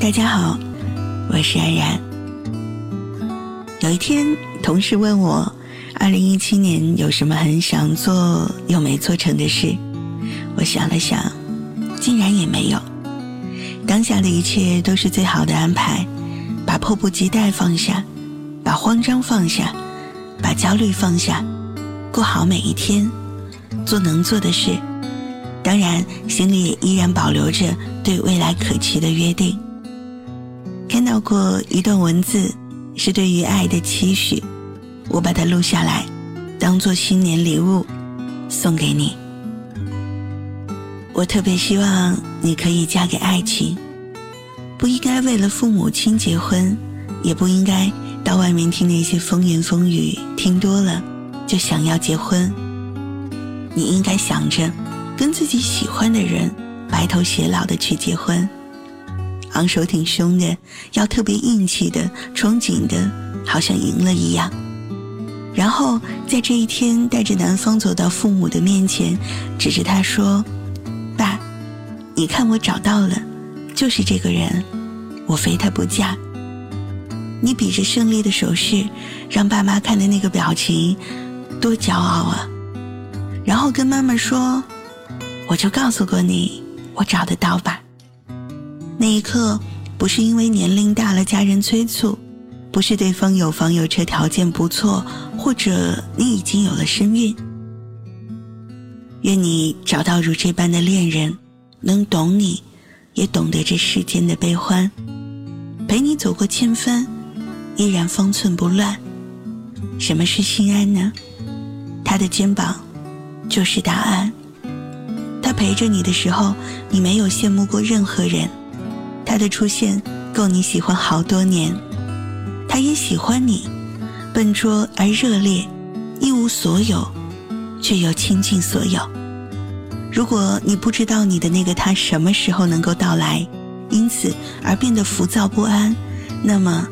大家好，我是安然。有一天，同事问我，二零一七年有什么很想做又没做成的事？我想了想，竟然也没有。当下的一切都是最好的安排，把迫不及待放下，把慌张放下，把焦虑放下，过好每一天，做能做的事。当然，心里也依然保留着对未来可期的约定。看到过一段文字，是对于爱的期许，我把它录下来，当做新年礼物送给你。我特别希望你可以嫁给爱情，不应该为了父母亲结婚，也不应该到外面听那些风言风语，听多了就想要结婚。你应该想着跟自己喜欢的人白头偕老的去结婚。昂首挺胸的，要特别硬气的，憧憬的，好像赢了一样。然后在这一天，带着男方走到父母的面前，指着他说：“爸，你看我找到了，就是这个人，我非他不嫁。”你比着胜利的手势，让爸妈看的那个表情，多骄傲啊！然后跟妈妈说：“我就告诉过你，我找得到吧。”那一刻，不是因为年龄大了家人催促，不是对方有房有车条件不错，或者你已经有了身孕。愿你找到如这般的恋人，能懂你，也懂得这世间的悲欢，陪你走过千帆，依然方寸不乱。什么是心安呢？他的肩膀，就是答案。他陪着你的时候，你没有羡慕过任何人。他的出现够你喜欢好多年，他也喜欢你，笨拙而热烈，一无所有，却又倾尽所有。如果你不知道你的那个他什么时候能够到来，因此而变得浮躁不安，那么，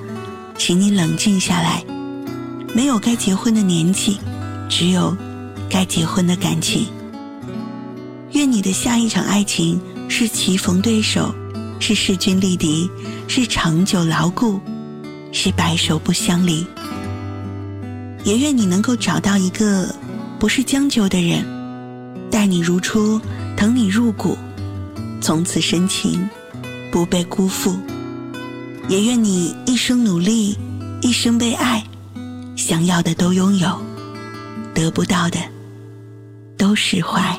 请你冷静下来。没有该结婚的年纪，只有该结婚的感情。愿你的下一场爱情是棋逢对手。是势均力敌，是长久牢固，是白首不相离。也愿你能够找到一个不是将就的人，待你如初，疼你入骨，从此深情不被辜负。也愿你一生努力，一生被爱，想要的都拥有，得不到的都释怀。